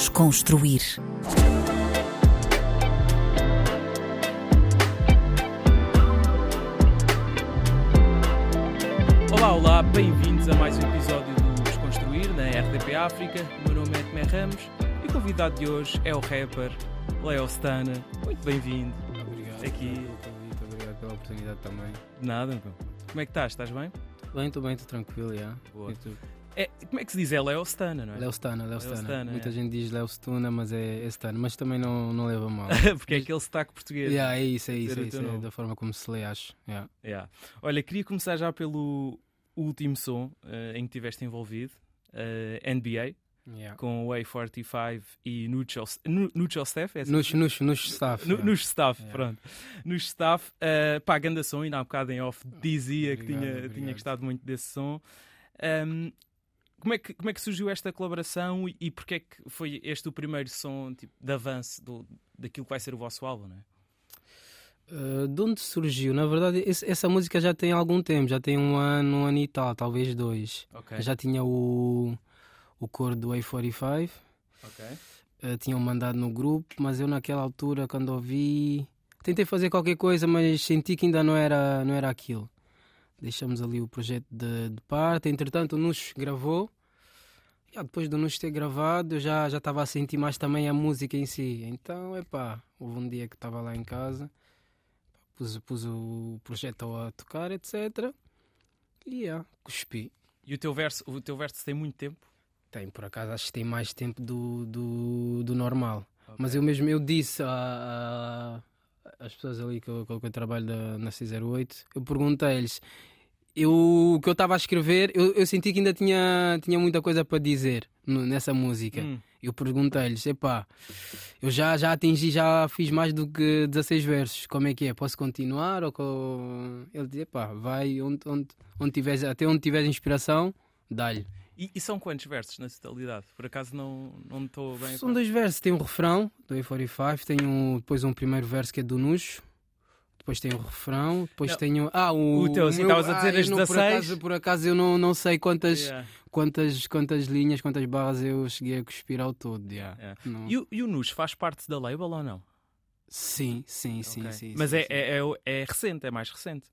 Desconstruir. Olá, olá, bem-vindos a mais um episódio do Desconstruir na RDP África. O meu nome é Tomé Ramos e o convidado de hoje é o rapper Leo Stana. Muito bem-vindo. Obrigado Aqui. obrigado pela oportunidade também. De nada, meu. Como é que estás? Estás bem? Bem, estou bem, estou tranquilo, já. Boa. É, como é que se diz? É Leo Stana, não é? Léo Stana, Léo Stana. Muita é. gente diz Léo Stuna, mas é, é Stana. Mas também não, não leva mal. Porque é aquele sotaque português. yeah, é isso, é isso, é isso. É da forma como se lê, acho. Yeah. Yeah. Olha, queria começar já pelo último som eh, em que estiveste envolvido, eh, NBA, Yeah. com o A45 e Nucho, Nu- Nucho Steph, é assim? Nos staff. No, yeah. staff, Yeah. pronto. Nos staff, uh, pá, ganda som, ainda há bocado em off dizia que Obrigado, tinha, obrigado. tinha gostado muito desse som. Um, como, é que, como é que surgiu esta colaboração e, e porque é que foi este o primeiro som tipo, de avanço do, daquilo que vai ser o vosso álbum, não é? Uh, de onde surgiu? Na verdade, esse- essa música já tem algum tempo, já tem um ano, um ano e tal, talvez dois. Ok. Já tinha o, o coro do A45. Ok. eh, tinham mandado no grupo, mas eu naquela altura, quando ouvi, tentei fazer qualquer coisa, mas senti que ainda não era, não era aquilo. Deixamos ali o projeto de, de parte, entretanto o Nush gravou. Já depois do Nush ter gravado, eu já já estava a sentir mais também a música em si. Então, epá, houve um dia que estava lá em casa, pus, pus o projeto a tocar, etc. E yeah, cuspi. E o teu verso, o teu verso tem muito tempo? Tem, por acaso, acho que tem mais tempo do, do, do normal. Mas eu mesmo eu disse às pessoas ali que eu, que eu- que eu trabalho da, na C08, eu perguntei-lhes, eu, o que eu estava a escrever, eu, eu senti que ainda tinha, tinha muita coisa para dizer no- nessa música. Hum, Eu perguntei-lhes, epá, eu já, já atingi, já fiz mais do que 16 versos, como é que é? Posso continuar? Ou co- Ele disse, epá, vai onde, onde, onde tiveres, até onde tiveres inspiração, dá-lhe. E, e são quantos versos na totalidade? Por acaso não não estou bem. São dois versos. Tem um refrão do A45, tem um, depois um primeiro verso que é do Nuxo, depois tem o refrão, depois Não. tem o. Ah, o. O teu, assim, estavas a dizer eu as não- Por 16. acaso, por acaso eu não, não sei quantas, Yeah, quantas, quantas linhas, quantas barras eu cheguei a cuspir ao todo. yeah. yeah. E, o- e o Nush faz parte da label ou não? Sim, sim, sim, Ok. sim. Mas sim, é, sim. é, é, é recente, é mais recente.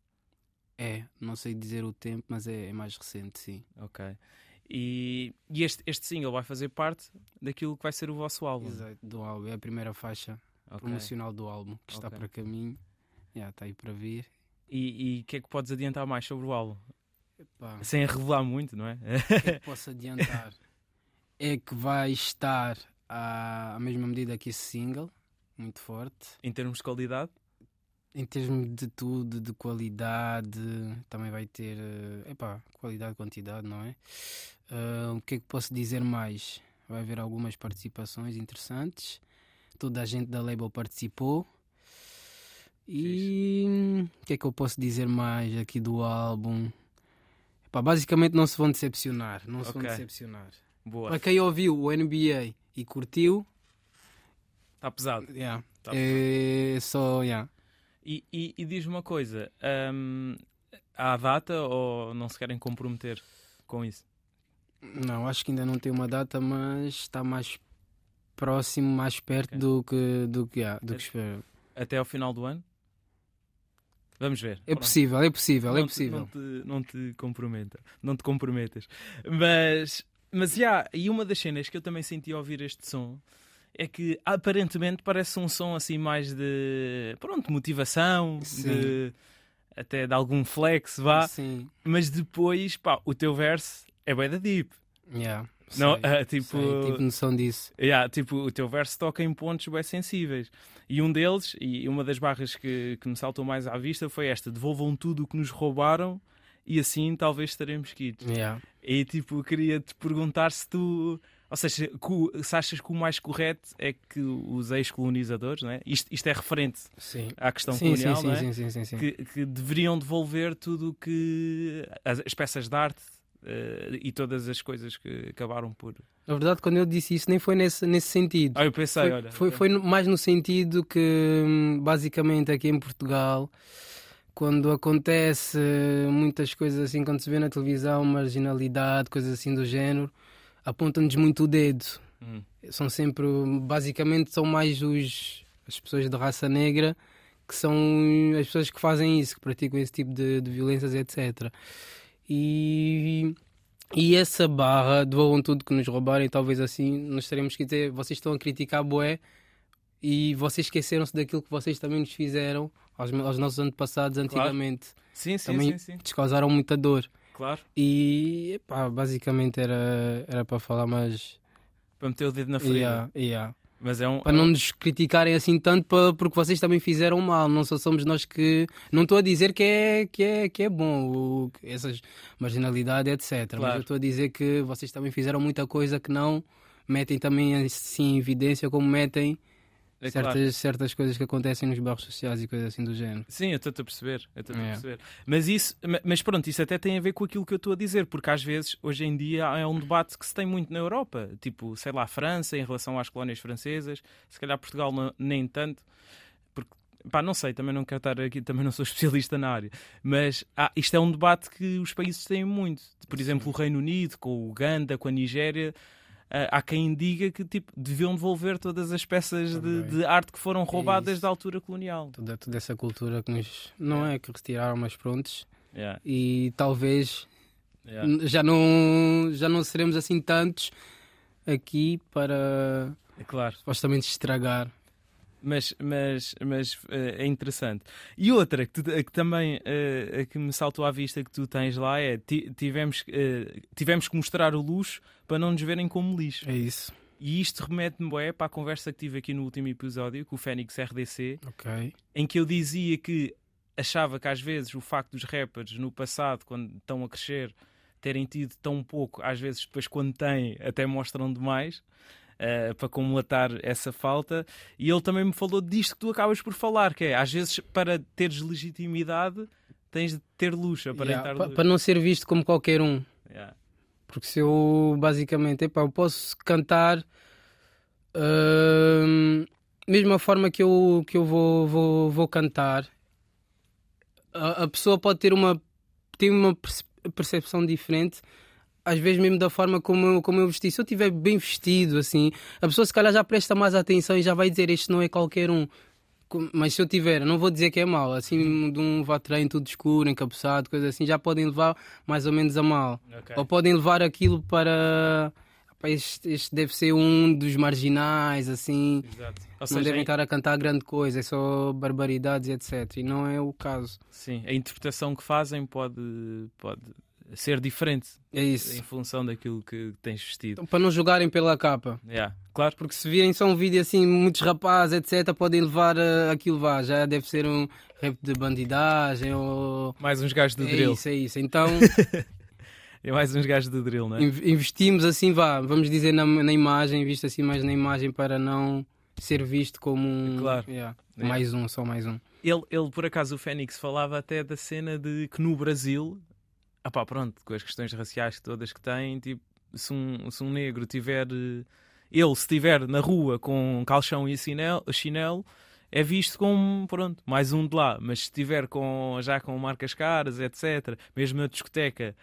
É, não sei dizer o tempo, mas é, é mais recente, sim. Ok. E, e este, este single vai fazer parte daquilo que vai ser o vosso álbum. Exato, do álbum. É a primeira faixa Ok. promocional do álbum que está Ok. para caminho. Já está aí para vir. E o que é que podes adiantar mais sobre o álbum? Epá. Sem revelar muito, não é? O que é que posso adiantar? é que vai estar à, à mesma medida que esse single, muito forte. em termos de qualidade. Em termos de tudo, de qualidade, também vai ter eh, epá, qualidade, quantidade, não é? Ah, o que é que posso dizer mais? Vai haver algumas participações interessantes. Toda a gente da label participou. E o que é que eu posso dizer mais aqui do álbum? Epá, basicamente não se vão decepcionar. Não se Ok. vão decepcionar. Boa. Para quem ouviu o NBA e curtiu, Está pesado. yeah, Tá é só. Yeah. E, e, e diz-me uma coisa: hum, há data ou não se querem comprometer com isso? Não, acho que ainda não tem uma data, mas está mais próximo, mais perto Ok. do que, do que, há, do É- que espero. Até ao final do ano? Vamos ver. É Pronto. possível, é possível, é não te- possível. não, te, não te comprometa, não te comprometas. Mas, mas já, e uma das cenas que eu também senti ao ouvir este som é que aparentemente parece um som assim mais de pronto, motivação, de até de algum flex, vá, Sim, mas depois, pá, o teu verso é bem da deep. yeah, Não, sei, ah, tipo, sei, tive noção disso. Yeah, tipo, o teu verso toca em pontos bem sensíveis. E um deles, e uma das barras que, que me saltou mais à vista foi esta: devolvam tudo o que nos roubaram e assim talvez estaremos quites. Yeah. E tipo, queria te perguntar se tu. Ou seja, se achas que o mais correto é que os ex-colonizadores, é? isto, isto é referente Sim. à questão Sim, colonial, sim, não é? Que, que deveriam devolver tudo o que. as, as peças de arte eh, e todas as coisas que acabaram por. Na verdade, quando eu disse isso, nem foi nesse, nesse sentido. Ah, eu pensei, foi, olha. foi, foi mais no sentido que, hum, basicamente, aqui em Portugal, quando acontece muitas coisas assim, quando se vê na televisão, marginalidade, coisas assim do género, apontam-nos muito o dedo. Hum. São sempre, basicamente, são mais os, as pessoas de raça negra que são as pessoas que fazem isso, que praticam esse tipo de, de violências, etc. E, e essa barra, devolvam tudo que nos roubarem, talvez assim, nós teremos que dizer, vocês estão a criticar Boé e vocês esqueceram-se daquilo que vocês também nos fizeram aos, aos nossos antepassados antigamente. Sim, sim, também sim, sim. Nos causaram muita dor. Claro. E epá, basicamente era, era para falar, mas. Para meter o dedo na ferida. Yeah, yeah. Mas é um. Para não nos criticarem assim tanto, pa- porque vocês também fizeram mal. Não só somos nós que. Não estou a dizer que é, que é, que é bom, o- essas marginalidade, etc. Mas Claro. eu estou a dizer que vocês também fizeram muita coisa que não metem também assim em evidência, como metem é certas, claro. certas coisas que acontecem nos bairros sociais e coisas assim do género. Sim, eu estou-te a perceber. Eu estou-te a É. perceber. Mas, isso, ma- mas pronto, isso até tem a ver com aquilo que eu estou a dizer, porque às vezes, hoje em dia, é um debate que se tem muito na Europa. Tipo, sei lá, a França em relação às colónias francesas, se calhar Portugal não- nem tanto. Porque, pá, não sei, também não quero estar aqui, também não sou especialista na área. Mas ah, isto é um debate que os países têm muito. Por exemplo, o Reino Unido, com o Uganda, com a Nigéria. Ah, há quem diga que tipo, deviam devolver todas as peças de, de arte que foram roubadas isso. da altura colonial. Toda, toda essa cultura que nos. Não é que retiraram, mas prontos. Yeah, E talvez yeah. Já não já não seremos assim tantos aqui para É claro. supostamente estragar. Mas, mas, mas eh, é interessante. E outra que, tu- que também eh, que me saltou à vista que tu tens lá é ti- tivemos, eh, tivemos que mostrar o luxo para não nos verem como lixo. É isso. E isto remete-me bué, para a conversa que tive aqui no último episódio com o Fênix RDC, Ok. em que eu dizia que achava que às vezes o facto dos rappers no passado, quando estão a crescer, terem tido tão pouco, às vezes depois quando têm até mostram demais. Eh, para combatar essa falta, e ele também me falou disto que tu acabas por falar, que é às vezes para teres legitimidade tens de ter luxo, Yeah, aparentar pa- luxo. para não ser visto como qualquer um. Yeah. Porque se eu basicamente epá, eu posso cantar hum, mesma forma que eu, que eu vou, vou, vou cantar, a, a pessoa pode ter uma, tem uma perce- percepção diferente. Às vezes mesmo da forma como eu, como eu vesti. Se eu estiver bem vestido, assim, a pessoa se calhar já presta mais atenção e já vai dizer este não é qualquer um. Mas se eu tiver, não vou dizer que é mau, assim, de um vá-treino tudo escuro, encapuçado, coisa assim, já podem levar mais ou menos a mal. Ok. Ou podem levar aquilo para. "Epá, Este, este deve ser um dos marginais, assim. Exato. Ou não seja, devem em- estar a cantar grande coisa, é só barbaridades, etc. E não é o caso. sim, a interpretação que fazem pode, pode ser diferente É isso. em função daquilo que tens vestido. Então, para não jogarem pela capa. Yeah, claro. Porque se virem só um vídeo assim, muitos rapazes, etc., podem levar uh, aquilo vá. Já deve ser um rap de bandidagem ou. Mais uns gajos do é drill. isso, é isso. Então É mais uns gajos do drill, não é? in- investimos assim, vá, vamos dizer na, na imagem, visto assim mais na imagem para não ser visto como um. Claro. Yeah, É. Mais um, só mais um. Ele, ele, por acaso, o Fênix falava até da cena de que no Brasil, ah pá, pronto, com as questões raciais todas que tem, tipo, se um, se um negro tiver, eh, ele se estiver na rua com calção e chinelo, chinelo, é visto como, pronto, mais um de lá. Mas se estiver com, já com marcas caras, etc., mesmo na discoteca,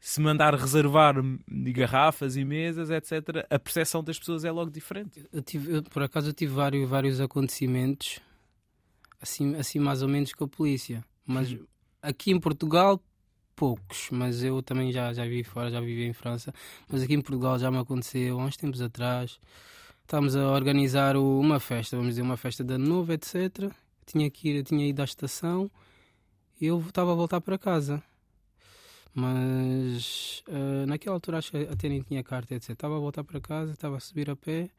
se mandar reservar garrafas e mesas, etc., a percepção das pessoas é logo diferente. Eu tive, eu, por acaso eu tive vários, vários acontecimentos assim, assim mais ou menos com a polícia. Mas aqui em Portugal, poucos. Mas eu também já, já vivi fora, já vivi em França. Mas aqui em Portugal já me aconteceu há uns tempos atrás. Estávamos a organizar uma festa, vamos dizer, uma festa de ano novo, etc. Tinha que ir, tinha ido à estação e eu estava a voltar para casa. Mas eh, naquela altura acho que até nem tinha carta, etc. Estava a voltar para casa, estava a subir a pé.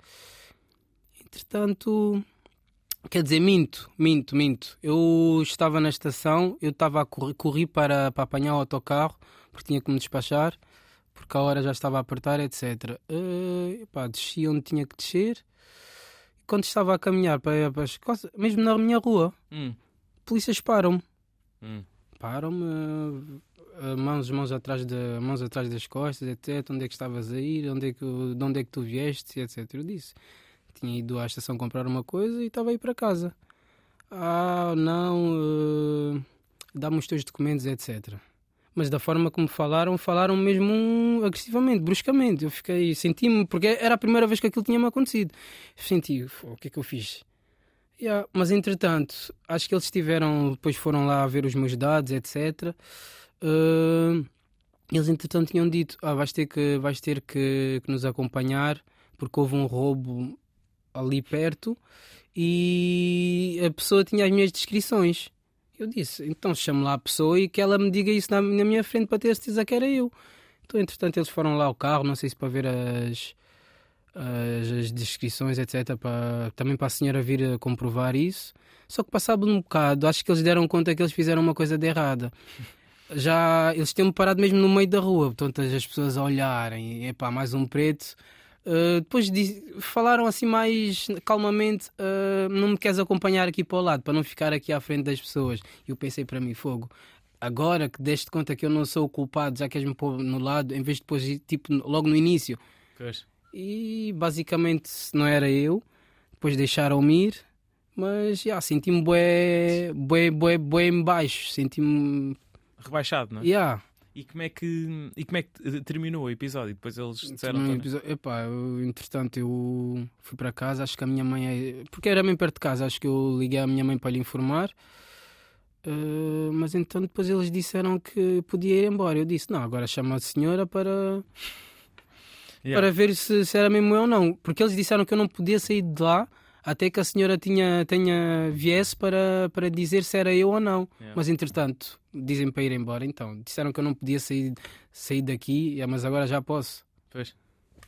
Entretanto, quer dizer, minto, minto, minto. Eu estava na estação, eu estava a correr, corri para, para apanhar o autocarro, porque tinha que me despachar, porque a hora já estava a apertar, etc. Eh, epá, desci onde tinha que descer. E quando estava a caminhar para, para as costas, mesmo na minha rua, Hum, polícias param-me. hum. Param-me, eh, mãos, mãos, atrás de, mãos atrás das costas, etc. Onde é que estavas a ir? Onde é que, de onde é que tu vieste? Etc. Eu disse. Tinha ido à estação comprar uma coisa e estava a ir para casa. Ah, não, eh, dá-me os teus documentos, etc. Mas da forma como falaram, falaram mesmo agressivamente, bruscamente. Eu fiquei, senti-me, porque era a primeira vez que aquilo tinha-me acontecido. Senti, o que é que eu fiz? Yeah, mas entretanto, acho que eles tiveram, depois foram lá ver os meus dados, etc. Uh, eles entretanto tinham dito: ah, vais ter, que, vais ter que, que nos acompanhar porque houve um roubo ali perto e a pessoa tinha as minhas descrições. Eu disse, então chame lá a pessoa e que ela me diga isso na, na minha frente para ter certeza que era eu. Então, entretanto, eles foram lá ao carro, não sei se para ver as, as, as descrições, etc., para, também para a senhora vir a comprovar isso. Só que passado um bocado, acho que eles deram conta que eles fizeram uma coisa de errada. Já eles tinham parado mesmo no meio da rua, portanto, as pessoas a olharem, epá, mais um preto Uh, depois falaram assim mais calmamente: uh, não me queres acompanhar aqui para o lado, para não ficar aqui à frente das pessoas. E eu pensei para mim: fogo. Agora que deste conta que eu não sou o culpado, já queres me pôr no lado, em vez de depois, tipo, logo no início. Pois. E basicamente não era eu. Depois deixaram-me ir, mas já senti-me bué, bué, bué, bué em baixo. Senti-me. Rebaixado, não é? Yeah. E como é que, e como é que terminou o episódio? Depois eles disseram. Um episódio, epá, eu, entretanto, eu fui para casa, acho que a minha mãe. É, porque era bem perto de casa, acho que eu liguei à minha mãe para lhe informar. Uh, mas então depois eles disseram que podia ir embora. Eu disse: Não, agora chama a senhora para. Yeah. Para ver se, se era mesmo eu ou não. Porque eles disseram que eu não podia sair de lá até que a senhora tinha, tenha viesse para, para dizer se era eu ou não. Yeah. Mas entretanto, dizem para ir embora. Então, disseram que eu não podia sair, sair daqui, mas agora já posso. Pois.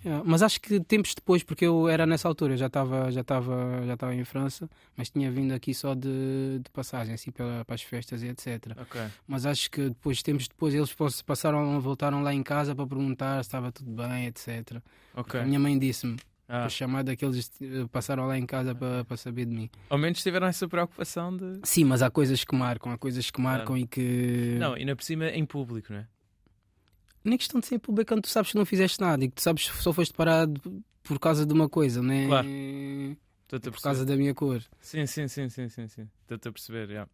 Yeah. Mas acho que tempos depois, porque eu era nessa altura, já estava já estava já estava em França, mas tinha vindo aqui só de, de passagem, assim, para, para as festas e etc. Okay. Mas acho que depois, tempos depois, eles passaram, voltaram lá em casa para perguntar se estava tudo bem, etc. Okay. A minha mãe disse-me: ah. Chamada que eles eh, passaram lá em casa para, para saber de mim. Ao menos tiveram essa preocupação de. Sim, mas há coisas que marcam, há coisas que marcam e que. Não, e na por cima em público, não é? Nem questão de ser em público quando tu sabes que não fizeste nada e que tu sabes que só foste parado por causa de uma coisa, não é? Claro. por causa da minha cor. Sim, sim, sim, sim, sim, sim. Estou-te a perceber, já. Yeah.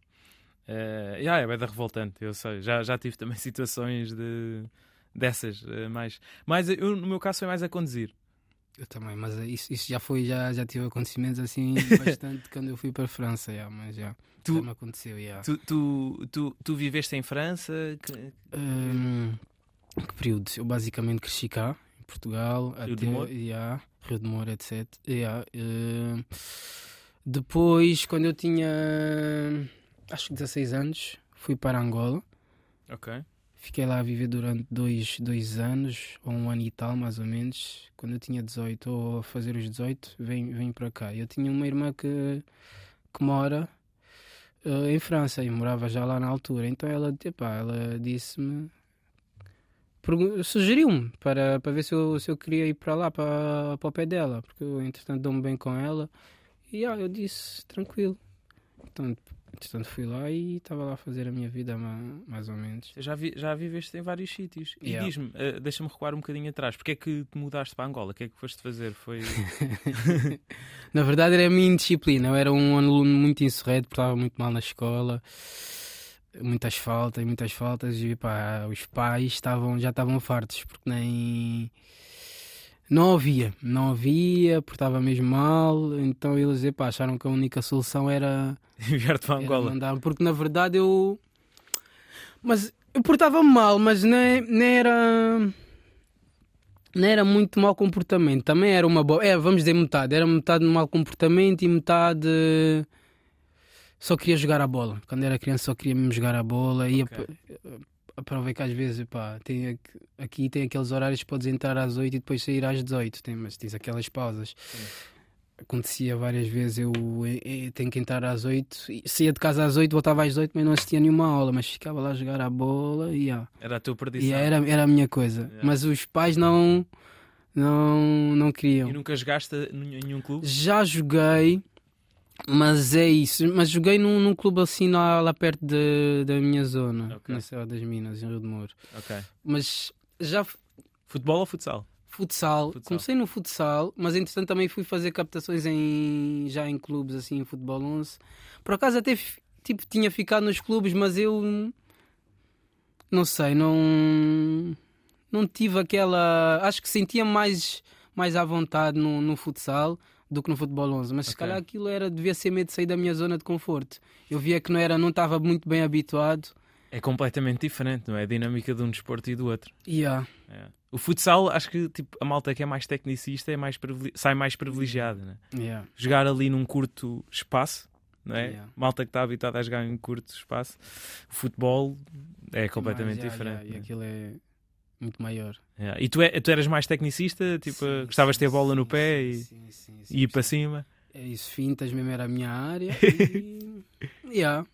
Uh, yeah, é bem da revoltante, eu sei. Já, já tive também situações de, dessas, uh, mais. Mas eu, no meu caso foi mais a conduzir. Eu também, mas isso, isso já foi, já, já tive acontecimentos assim bastante quando eu fui para a França, já, mas já, tu, já me aconteceu. Já. Tu, tu, tu, tu viveste em França? Que, um, que período? Eu basicamente cresci cá, em Portugal, Rio até, de Moro? Yeah, Rio de Moro, etc. Yeah, uh, depois, quando eu tinha acho que 16 anos, fui para Angola. Ok. Fiquei lá a viver durante dois, dois anos, ou um ano e tal, mais ou menos. Quando eu tinha 18, ou a fazer os 18, vim, vim para cá. Eu tinha uma irmã que, que mora uh, em França e morava já lá na altura. Então ela, ela disse-me, sugeriu-me para, para ver se eu, se eu queria ir para lá, para, para o pé dela, porque eu, entretanto, dou-me bem com ela. E ah, eu disse, tranquilo. Então, Entretanto, fui lá e estava lá a fazer a minha vida, mais ou menos. Já, vi, já viveste em vários sítios. E yeah. diz-me, uh, deixa-me recuar um bocadinho atrás, porque é que te mudaste para Angola? O que é que foste fazer? Foi... na verdade, era a minha indisciplina. Eu era um aluno muito insurreto, estava muito mal na escola. Muitas faltas, muitas faltas. E pá, os pais estavam, já estavam fartos, porque nem não havia, não havia, portava mesmo mal, então eles epá, acharam que a única solução era enviar-te para Angola. Mandar, porque na verdade eu. Mas eu portava mal, mas nem, nem era. Não era muito mau comportamento, também era uma boa. É, vamos dizer metade, era metade de mau comportamento e metade. Só queria jogar a bola. Quando era criança só queria mesmo jogar a bola. Ia okay ver que às vezes pá, tem, aqui tem aqueles horários que podes entrar às 8 e depois sair às 18, tem, mas tens aquelas pausas. Acontecia várias vezes, eu, eu, eu, tenho que entrar às 8, saía de casa às 8, voltava às 8, mas não assistia nenhuma aula, mas ficava lá a jogar a bola e yeah. Era a tua perdição. Yeah, era, era a minha coisa. Yeah. Mas os pais não, não, não queriam. E nunca jogaste em nenhum clube? Já joguei, mas é isso. Mas joguei num, num clube assim lá, lá perto de, da minha zona, okay. na Serra das Minas, em Rio de Moro. Ok. Mas já. Futebol ou futsal? Futsal. futsal. Comecei no futsal, mas entretanto também fui fazer captações em, já em clubes assim, em futebol 11. Por acaso até tipo, tinha ficado nos clubes, mas eu não sei, não não tive aquela. Acho que sentia mais, mais à vontade no, no futsal do que no futebol 11, mas okay. se calhar aquilo era devia ser medo de sair da minha zona de conforto. Eu via que não era, não estava muito bem habituado. É completamente diferente, não é? A dinâmica de um desporto e do outro. Yeah. É. O futsal, acho que tipo, a malta que é mais tecnicista é mais sai mais privilegiada, né? Yeah. Jogar ali num curto espaço, não é? Yeah. Malta que está habituada a jogar em curto espaço. O futebol é completamente Mas, diferente. yeah, E aquilo é muito maior. Yeah. E tu, é, tu eras mais tecnicista? Tipo, Sim, gostavas de ter bola no pé e, e ir para cima? É isso, fintas mesmo era a minha área. E. yeah.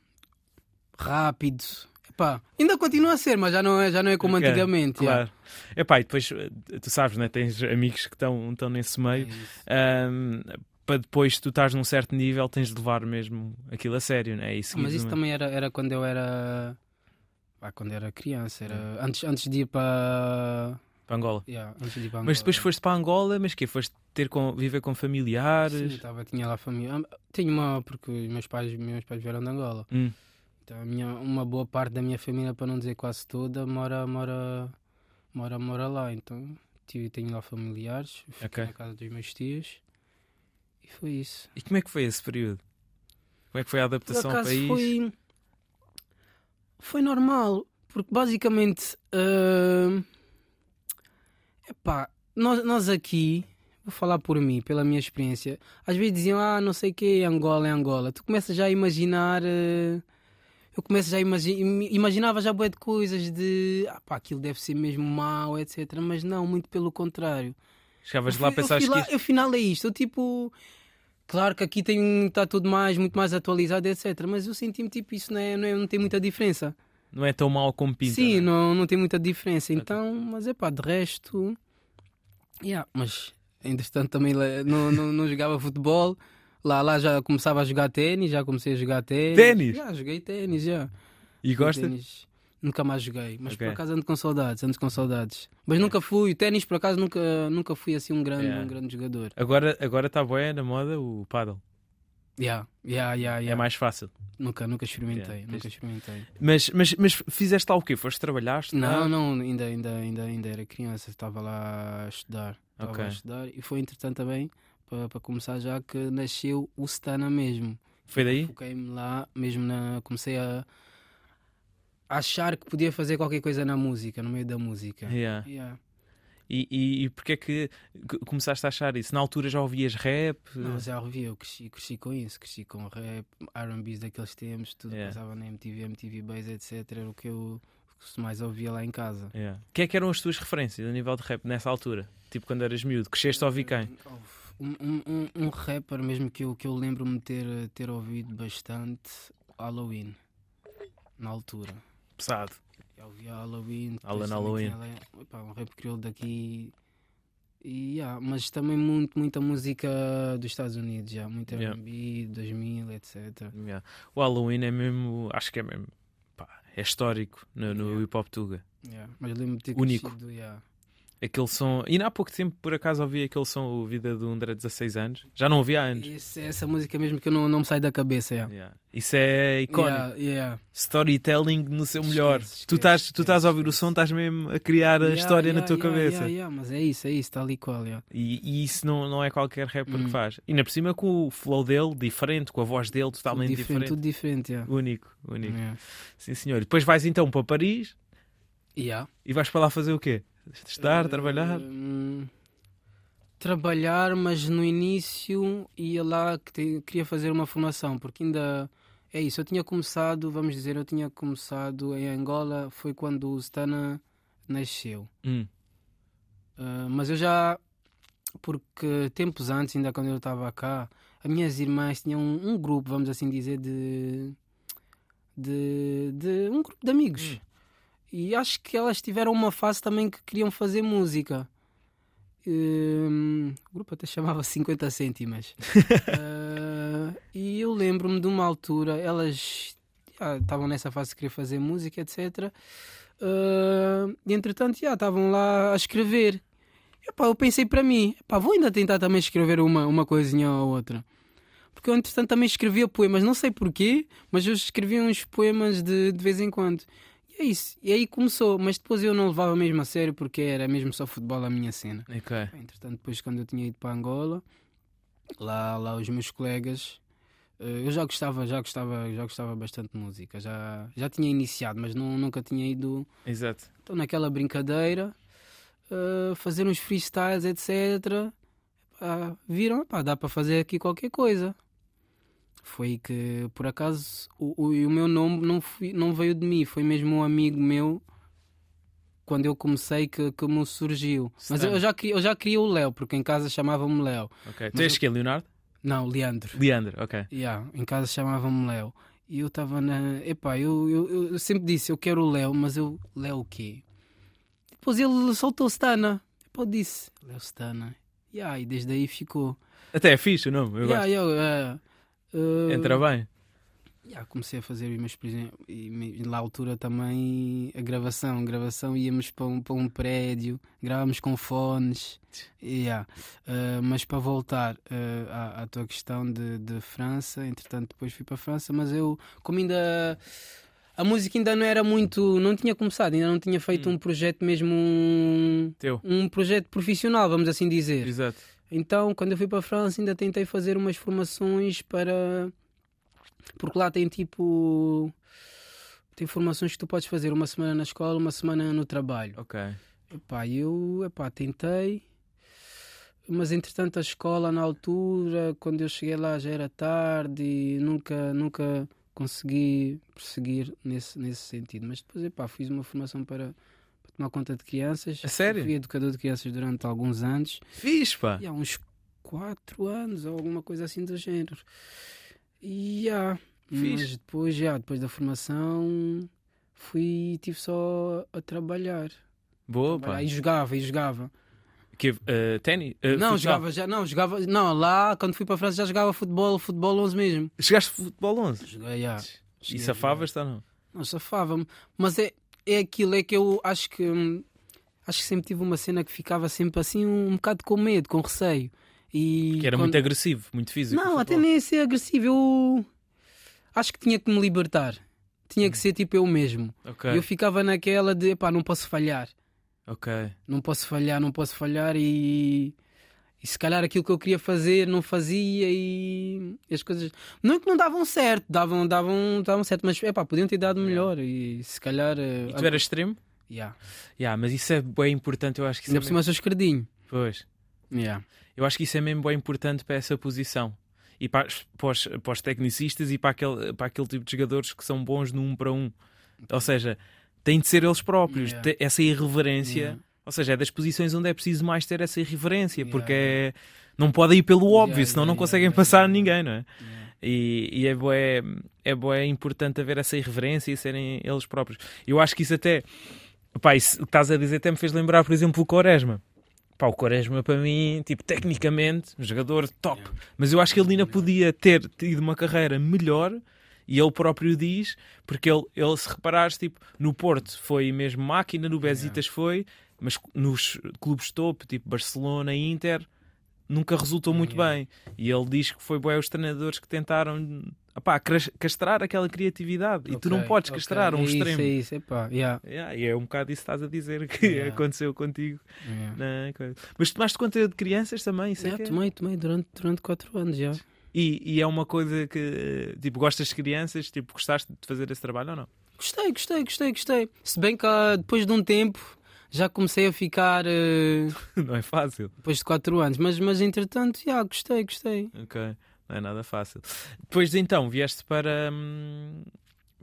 Rápido. Epá, ainda continua a ser, mas já não é, já não é como Ok, antigamente. yeah. Claro. Epá, e depois, eh, tu sabes, né? tens amigos que estão, estão nesse É meio. isso. Ahm, para depois tu estás num certo nível, tens de levar mesmo aquilo a sério, né? Ah, seguir mas isso também era, era quando eu era. Ah, quando era criança. Era antes, antes de ir para. para Angola. Yeah, antes de ir para Mas depois Angola. foste para Angola, mas que Foste ter com, viver com familiares? Sim, tava, tinha lá família. Tenho uma, porque os meus pais, meus pais vieram de Angola. Hum, Então, a minha, uma boa parte da minha família, para não dizer quase toda, mora, mora, mora, mora lá. Então, tive, tenho lá familiares, fiquei Ok. na casa dos meus tios e foi isso. E como é que foi esse período? Como é que foi a adaptação ao país? foi, foi normal, porque basicamente, ah, epá, nós, nós aqui, vou falar por mim, pela minha experiência, às vezes diziam, ah, não sei o que, Angola é Angola. Tu começas já a imaginar, ah, eu começo já a imaginar, imaginava já bué de coisas de, ah pá, aquilo deve ser mesmo mau, etc. Mas não, muito pelo contrário. Chegavas Eu lá a pensar que isto- Afinal é isto, eu tipo. Claro que aqui tem, está tudo mais, muito mais atualizado, etc. Mas eu senti-me tipo, isso não, é, não, é- não tem muita diferença. não é tão mau como pinta. Sim, né? não, não tem muita diferença. Então, mas é pá, de resto. Yeah, mas entretanto também não, não, não jogava futebol. Lá, lá já começava a jogar ténis, já comecei a jogar ténis. Ténis? Já joguei ténis, já. E ténis. Nunca mais joguei, mas Ok. por acaso ando com saudades, ando com saudades. Mas nunca fui, ténis por acaso nunca, nunca fui assim um grande, Yeah. um grande jogador. Agora agora está boa na moda o paddle. Yeah, yeah, yeah, É yeah. mais fácil. Nunca, nunca experimentei, Yeah, nunca experimentei. Mas, mas, mas fizeste lá o quê? Foste trabalhar? Não, estudar? não, ainda, ainda, ainda, ainda era criança, estava lá a estudar. Estava Ok. a estudar e foi entretanto também, para, para começar já, que nasceu o Stana mesmo. Foi daí? Foquei-me lá, mesmo na. Comecei a achar que podia fazer qualquer coisa na música, no meio da música. Yeah. Yeah. E, e, e porquê é que começaste a achar isso? Na altura já ouvias rap? Não, já ouvi, eu cresci, cresci com isso, cresci com rap, RBs daqueles tempos, tudo Yeah. passava na MTV, MTV Base, etc. Era o que eu mais ouvia lá em casa. Yeah. Quem é que eram as tuas referências a nível de rap nessa altura? Tipo quando eras miúdo, cresceste a ouvir quem? Um, um, um, um rapper mesmo que eu, que eu lembro-me ter, ter ouvido bastante, Halloween, na altura. Pesado. Halloween. Alan Halloween. lá, epá, um rap crioulo daqui. E, yeah, mas também muito, muita música dos Estados Unidos, já, muito Yeah. R&B, 2000, etc. Yeah. O Halloween é mesmo, acho que é mesmo, pá, é histórico no, no Yeah. hip hop tuga. Yeah, Mas lembro-me de ter Único. crescido, yeah. Aquele som, e há pouco tempo por acaso ouvi aquele som, o Vida um André de 16 anos, já não ouvi há anos. Esse- essa música mesmo que eu não, não me sai da cabeça. Yeah. Yeah. Isso é icónico. Yeah, yeah. Storytelling no seu melhor. Esquece, tu estás, tu estás a ouvir o esquece. som, estás mesmo a criar a história na tua cabeça. Mas é isso, é isso, tal e qual. E, e isso não, não é qualquer rapper que Hum. faz. E ainda por cima com o flow dele diferente, com a voz dele Tudo totalmente diferente, diferente. tudo diferente. Único, único. Sim, senhor. E depois vais então para Paris Yeah. e vais para lá fazer o quê? Estar, trabalhar? hum, trabalhar, mas no início ia lá que te- queria fazer uma formação, porque ainda é isso. Eu tinha começado, vamos dizer, eu tinha começado em Angola, foi quando o Stana nasceu. Hum, Uh, mas eu já, porque tempos antes, ainda quando eu estava cá, as minhas irmãs tinham um, um grupo, vamos assim dizer, de, de, de um grupo de amigos. Hum. E acho que elas tiveram uma fase também que queriam fazer música. Hum, o grupo até chamava 50 cêntimas. Uh, e eu lembro-me de uma altura, elas já estavam nessa fase de querer fazer música, etc. Uh, e entretanto, já estavam lá a escrever. Epá, eu pensei para mim, epá, vou ainda tentar também escrever uma, uma coisinha ou outra. Porque eu, entretanto, também escrevia poemas, não sei porquê, mas eu escrevia uns poemas de, de vez em quando. E é isso. E aí começou, mas depois eu não levava mesmo a sério porque era mesmo só futebol a minha cena. Ok. Entretanto, depois quando eu tinha ido para Angola, lá, lá os meus colegas, eh, eu já gostava, já gostava, já gostava bastante de música, já, já tinha iniciado, mas não, nunca tinha ido. Exato. Então naquela brincadeira, eh, fazer uns freestyles, etc. Viram, pá, dá para fazer aqui qualquer coisa. Foi que, por acaso, o, o, o meu nome não, fui, não veio de mim, foi mesmo um amigo meu quando eu comecei que, que me surgiu. Mas eu, eu já queria, eu já queria o Léo, porque em casa chamavam-me Léo. Ok. Tu és que Leonardo? Não, Leandro. Leandro, ok. Yeah, em casa chamavam-me Léo. E eu estava na. Epá, eu, eu, eu sempre disse, eu quero o Léo, mas eu. Léo o quê? Depois ele soltou Stana. Depois disse, Léo Stana. Yeah, e desde aí ficou. Até é fixe o nome, eu Yeah, gosto. eu, eh, eh, Entra bem. Yeah, comecei a fazer primeiros- e na altura também a gravação, a gravação íamos para um, para um prédio, gravávamos com fones, yeah. Uh, mas para voltar uh, à, à tua questão de, de França, entretanto depois fui para a França, mas eu como ainda a música ainda não era muito, não tinha começado, ainda não tinha feito Hum. um projeto mesmo um, Teu. um projeto profissional, vamos assim dizer. Exato. Então, quando eu fui para a França, ainda tentei fazer umas formações para. Porque lá tem tipo. Tem formações que tu podes fazer uma semana na escola, uma semana no trabalho. Ok. Epá, eu epá, tentei, mas entretanto a escola na altura, quando eu cheguei lá já era tarde e nunca, nunca consegui prosseguir nesse, nesse sentido. Mas depois epá, fiz uma formação para, para tomar conta de crianças. A sério? Fui educador de crianças durante alguns anos. Fixe, pá. E há uns 4 anos ou alguma coisa assim do género. E há. Fixe. Mas depois, já, depois da formação, fui tive só a trabalhar. Boa, pá. Trabalhar. E jogava, e jogava. Que, uh, ténis? Uh, não, futsal? jogava já, não, jogava. Não, lá quando fui para a França já jogava futebol, futebol 11 mesmo. Chegaste futebol 11? Joguei, já. E Cheguei a safavas, ou não? Não, safava-me. Mas é, é aquilo, é que eu acho que hum, acho que sempre tive uma cena que ficava sempre assim um, um bocado com medo, com receio. E Que era quando- muito agressivo, muito físico. Não, até nem ser agressivo. Eu acho que tinha que me libertar. Tinha que ser tipo eu mesmo. Ok, Eu ficava naquela de, pá, não posso falhar. ok. Não posso falhar, não posso falhar e. E se calhar aquilo que eu queria fazer não fazia e as coisas. Não é que não davam certo, davam, davam, davam certo, mas epá, podiam ter dado melhor e se calhar. eh, E tu eras extremo? Yeah. Yeah, mas isso é bem importante, eu acho que isso Ainda é por mesmo... cima sou esquerdinho. Pois. Yeah. Eu acho que isso é mesmo bem importante para essa posição. E para, os- para, os, para os tecnicistas e para aquele, para aquele tipo de jogadores que são bons no um para um. Ou seja, têm de ser eles próprios. Yeah. essa irreverência. Yeah. Ou seja, é das posições onde é preciso mais ter essa irreverência. Yeah, Porque é- não pode ir pelo óbvio, Yeah, senão não yeah, conseguem yeah, passar ninguém, não é? E, e é, bué, é bué importante haver essa irreverência e serem eles próprios. Eu acho que isso até, pá, isso que estás a dizer até me fez lembrar, por exemplo, o Quaresma. Pá, o Quaresma para mim, tipo, tecnicamente, um jogador top. Mas eu acho que ele ainda podia ter tido uma carreira melhor e ele próprio diz, porque ele, ele se reparares, tipo, no Porto foi mesmo máquina, no Besiktas foi, mas nos clubes top, tipo Barcelona e Inter, nunca resultou muito Yeah. bem. E ele diz que foi bué os treinadores que tentaram cras- castrar aquela criatividade. E tu não podes castrar um é extremo. Isso, é isso, epá, yeah, Yeah, e é um bocado isso que estás a dizer que Yeah. aconteceu contigo. yeah. Mas tomaste conta de crianças também, isso é Yeah, é- tomei, tomei durante, durante 4 anos já. E, e é uma coisa que, tipo, gostas de crianças? Tipo, gostaste de fazer esse trabalho ou não? Gostei, gostei, gostei, gostei. Se bem que ah, depois de um tempo já comecei a ficar eh, não é fácil. depois de 4 anos, mas, mas entretanto, já gostei, gostei. Ok, não é nada fácil. Depois de então, vieste para, hum,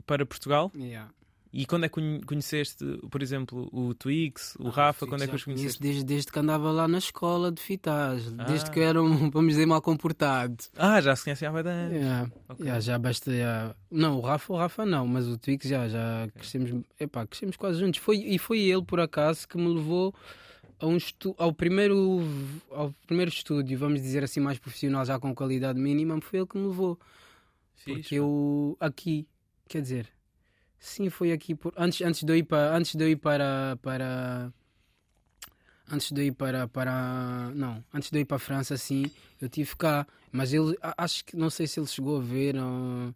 para Portugal Yeah. E quando é que conhe- conheceste, por exemplo, o Twix, o Ah, Rafa? Quando é que os conheceste? Desde, desde que andava lá na escola de fitas, desde Ah. que era, um, vamos dizer, mal comportado. Ah, já se conhecem há bastante. Yeah. Ok. Yeah, já basta. yeah. Não, o Rafa, o Rafa não, mas o Twix já, já crescemos, epá, crescemos quase juntos. Foi, e foi ele, por acaso, que me levou um estu ao, primeiro, ao primeiro estúdio, vamos dizer assim, mais profissional, já com qualidade mínima. Foi ele que me levou. Fixe, Porque eu, aqui, quer dizer, sim, foi aqui. Por, antes, antes de eu ir para. Antes de eu ir para, para antes de eu ir para, para. Não, antes de eu ir para a França, sim, eu tive cá. Mas ele, acho que, não sei se ele chegou a ver uh,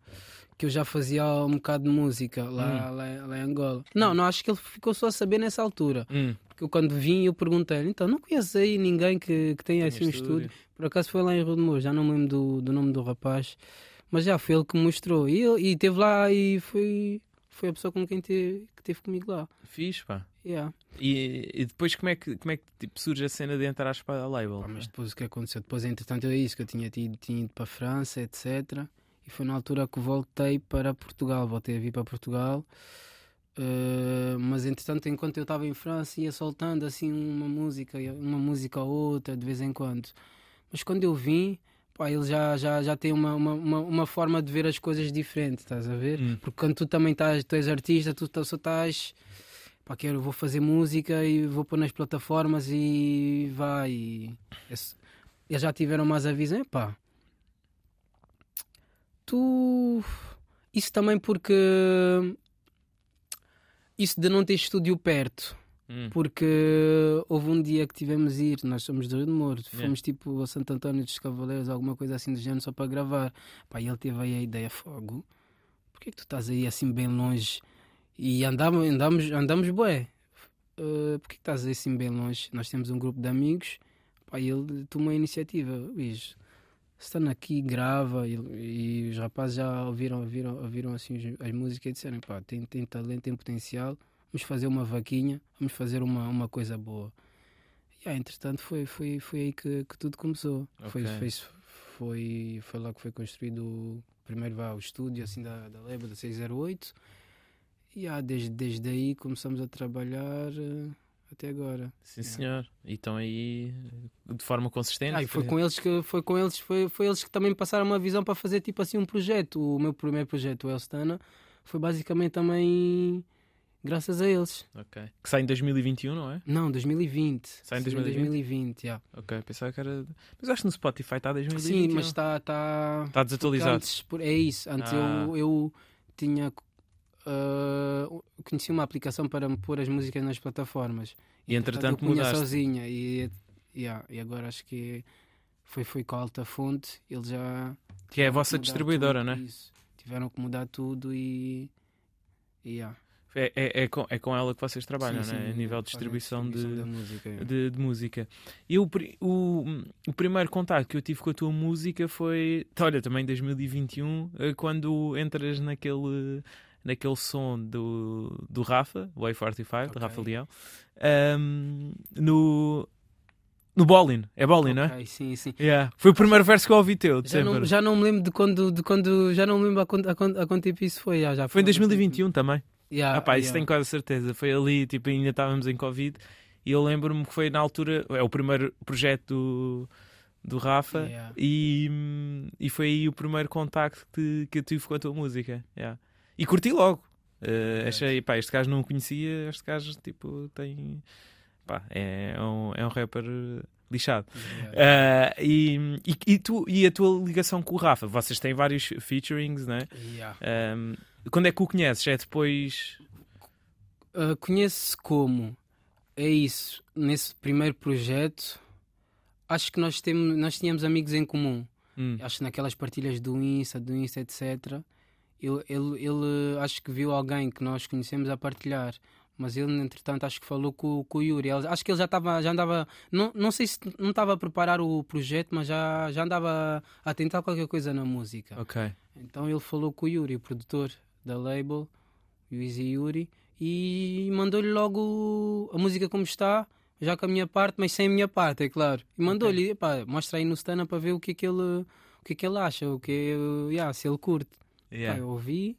que eu já fazia um bocado de música lá, hum. lá, lá, em Angola. Não, não, acho que ele ficou só a saber nessa altura. Hum. Porque eu, quando vim, eu perguntei-lhe, então, não conheço aí ninguém que, que tenha assim um estúdio. Por acaso foi lá em Rodemor, já não me lembro do, do nome do rapaz. Mas já foi ele que mostrou. E, ele, e teve lá e foi, foi a pessoa com quem teve, que teve comigo lá. Fiz, pá. Yeah. E, e, depois como é que, como é que tipo, surge a cena de entrar para a label? Pá, mas depois o que aconteceu? Depois, entretanto, é isso que eu tinha tido, tinha ido para a França, etc. E foi na altura que voltei para Portugal. Voltei a vir para Portugal. Uh, mas entretanto, enquanto eu estava em França, ia soltando assim uma música, uma música ou outra de vez em quando. Mas quando eu vim, pá, ele já, já, já tem uma, uma, uma, forma de ver as coisas diferente, estás a ver? Hum. Porque quando tu também estás, tu és artista, tu só estás pá, quero, vou fazer música e vou pôr nas plataformas e vai. E, eles já tiveram mais a visão, pá. Tu. Isso também porque. Isso de não ter estúdio perto. Hum. Porque houve um dia que tivemos ir, nós somos do Rio de Moro, fomos yeah. tipo a Santo António dos Cavaleiros, alguma coisa assim do género, só para gravar. Pá, e ele teve aí a ideia: fogo, porquê que tu estás aí assim bem longe? E andamos, andamos, andamos bué. Uh, Porquê que estás assim bem longe? Nós temos um grupo de amigos, pá, e ele tomou a iniciativa. Bicho, estando aqui, grava, e, e, os rapazes já ouviram, ouviram, ouviram assim as músicas e disseram, pá, tem, tem talento, tem potencial, vamos fazer uma vaquinha, vamos fazer uma, uma coisa boa. E ah, entretanto foi, foi, foi aí que, que tudo começou. Okay. Foi, foi, foi, foi lá que foi construído o primeiro vá, o estúdio assim da, da Leba, da 608 e ah, desde, desde aí começamos a trabalhar uh, até agora. Sim, senhor. E estão aí de forma consistente. Ah, foi com eles que foi com eles foi, foi eles que também me passaram uma visão para fazer tipo assim um projeto. O meu primeiro projeto, o Elstana, foi basicamente também graças a eles. Ok. Que sai em 2021, não é? Não, 2020. Sai em 2020? 2020, yeah. Ok, pensava que era. Mas acho que no Spotify está 2020. Sim, mas está. Está tá desatualizado. Antes, é isso. Antes ah. eu, eu tinha uh, conheci uma aplicação para me pôr as músicas nas plataformas. E, e entretanto eu mudaste. sozinha e, yeah, e agora acho que foi, foi com a Alta Fonte, ele já... Que é a vossa distribuidora, tudo, né? Isso. Tiveram que mudar tudo e... e yeah. É, é, é, com, é com ela que vocês trabalham, sim, né? a nível de distribuição, de, música, é. de, de, música. E o, o, o primeiro contato que eu tive com a tua música foi, olha, também em 2021, eh, quando entras naquele naquele som do, do Rafa, Way 45, okay. do Rafa Leão, um, no, no Bolin, é Bolin, okay, não é? Sim, sim. Yeah. Foi o primeiro verso que eu ouvi teu, já não, já não me lembro de quando, de quando já não me lembro a quanto, a quanto, a quanto tempo isso foi. Já, já foi, foi em 2021 também. Yeah, ah, pá, isso tenho quase certeza. Foi ali, tipo, ainda estávamos em Covid e eu lembro-me que foi na altura, é o primeiro projeto do, do Rafa yeah. e, e foi aí o primeiro contacto que, que eu tive com a tua música. Yeah. E curti logo. Uh, achei, pá, este gajo não o conhecia, este gajo tipo tem. Pá, é, é um, é um rapper lixado. Yeah. Uh, e, e, e, tu, e a tua ligação com o Rafa? Vocês têm vários featurings, né? Yeah. Um, quando é que o conheces? É depois. Uh, conheço como? É isso. Nesse primeiro projeto, acho que nós, temos, nós tínhamos amigos em comum. Hum. Acho que naquelas partilhas do Insta, do Insta, etc ele, ele, ele acho que viu alguém que nós conhecemos a partilhar mas ele entretanto acho que falou com, com o Yuri ele, acho que ele já estava já andava não, não sei se não estava a preparar o projeto mas já, já andava a tentar qualquer coisa na música ok então ele falou com o Yuri o produtor da label o Easy Yuri e mandou-lhe logo a música como está já com a minha parte mas sem a minha parte é claro e mandou-lhe okay. mostra aí no stand para ver o que é que ele o que é que ele acha o que é, yeah, se ele curte Yeah. Pá, eu ouvi,